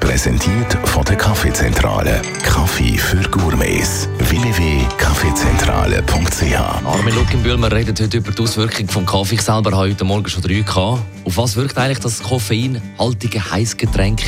Präsentiert von der Kaffeezentrale. Kaffee für Gourmets. www.kaffeezentrale.ch Armin Luckenbühl, wir reden heute über die Auswirkung vom Kaffee. Ich selber habe heute Morgen schon drei gehabt. Auf was wirkt eigentlich das koffeinhaltige Heißgetränk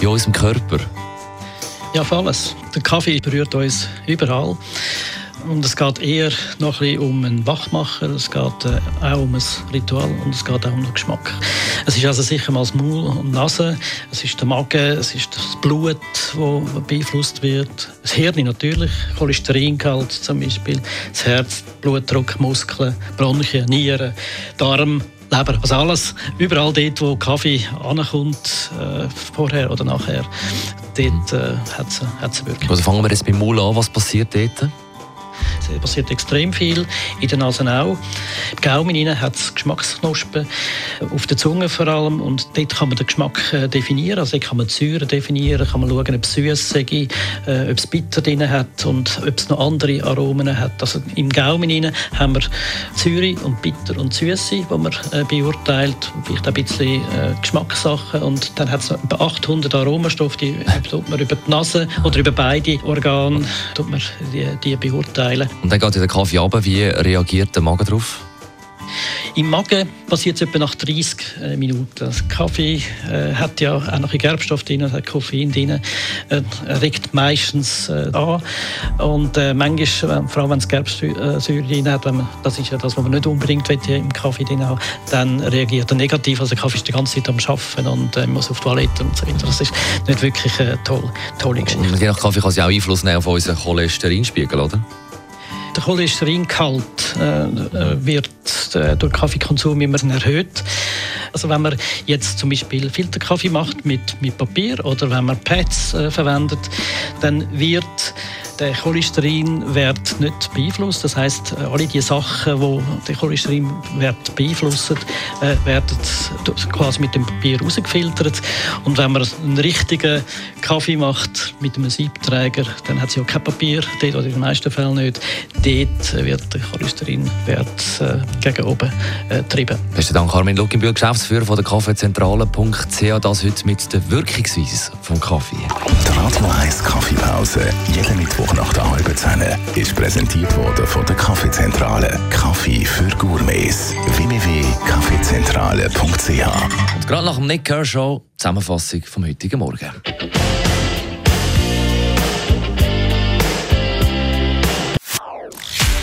in unserem Körper? Ja, auf alles. Der Kaffee berührt uns überall. Und es geht eher noch ein um ein Wachmachen, es geht äh, auch um ein Ritual und es geht auch um den Geschmack. Es ist also sicher mal das Maul und die Nase, es ist der Magen, es ist das Blut, das beeinflusst wird, das Hirn natürlich, Cholesteringehalt zum Beispiel, das Herz, Blutdruck, Muskeln, Bronchien, Nieren, Darm, Leber, also alles, überall dort, wo Kaffee ankommt, äh, vorher oder nachher, dort äh, hat es eine Wirkung. Also fangen wir jetzt beim Maul an, was passiert dort? Es passiert extrem viel, in der Nase auch. Im Gaumen hat es Geschmacksknospen, auf der Zunge vor allem. Und dort kann man den Geschmack äh, definieren. Also kann man die Säure definieren, kann man schauen, ob es süß ist, äh, ob es bitter drin hat und ob es noch andere Aromen hat. Also im Gaumen haben wir Säure und bitter und süße, die man äh, beurteilt. Vielleicht auch ein bisschen Geschmackssachen. Und dann hat es etwa 800 Aromenstoffe, die tut man über die Nase oder über beide Organe tut man die, die beurteilen. Und dann geht der Kaffee runter. Wie reagiert der Magen darauf? Im Magen passiert es etwa nach 30 äh, Minuten. Das Kaffee äh, hat ja auch noch Gerbstoff drin, hat Koffein drin, äh, regt meistens äh, an. Und äh, manchmal, vor allem wenn es Gerbsäure drin hat, man, das ist ja das, was man nicht unbedingt will, im Kaffee drin haben, dann reagiert er negativ. Also der Kaffee ist die ganze Zeit am Arbeiten und äh, muss auf die Toilette und so weiter. Das ist nicht wirklich eine tolle, tolle Geschichte. Und je nach Kaffee kann es ja auch Einfluss nehmen auf unseren Cholesterinspiegel, oder? Der Cholesteringehalt äh, äh, wird äh, durch Kaffeekonsum immer erhöht. Also wenn man jetzt zum Beispiel Filterkaffee macht mit, mit Papier oder wenn man Pads äh, verwendet, dann wird der Cholesterinwert nicht beeinflusst. Das heißt, alle die Sachen, die den Cholesterinwert beeinflussen, äh, werden quasi mit dem Papier rausgefiltert. Und wenn man einen richtigen Kaffee macht mit einem Siebträger, dann hat es ja kein Papier, dort oder in den meisten Fällen nicht. Dort wird der Cholesterinwert äh, gegen oben äh, getrieben. Besten Dank, Armin Luckenbühl, Geschäftsführer von der Kaffeezentrale.ch. Das heute mit der Wirkungsweise vom Kaffee. Die Radio 1 Kaffeepause, jeden Mittwoch Mittwoch nach der halben Zehn ist präsentiert worden von der Kaffeezentrale. Kaffee für Gourmets. www.kaffeezentrale.ch Und gerade nach dem Nick Kershaw Zusammenfassung vom heutigen Morgen.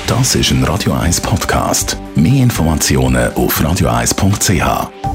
Das ist ein Radio 1 Podcast. Mehr Informationen auf radio1.ch.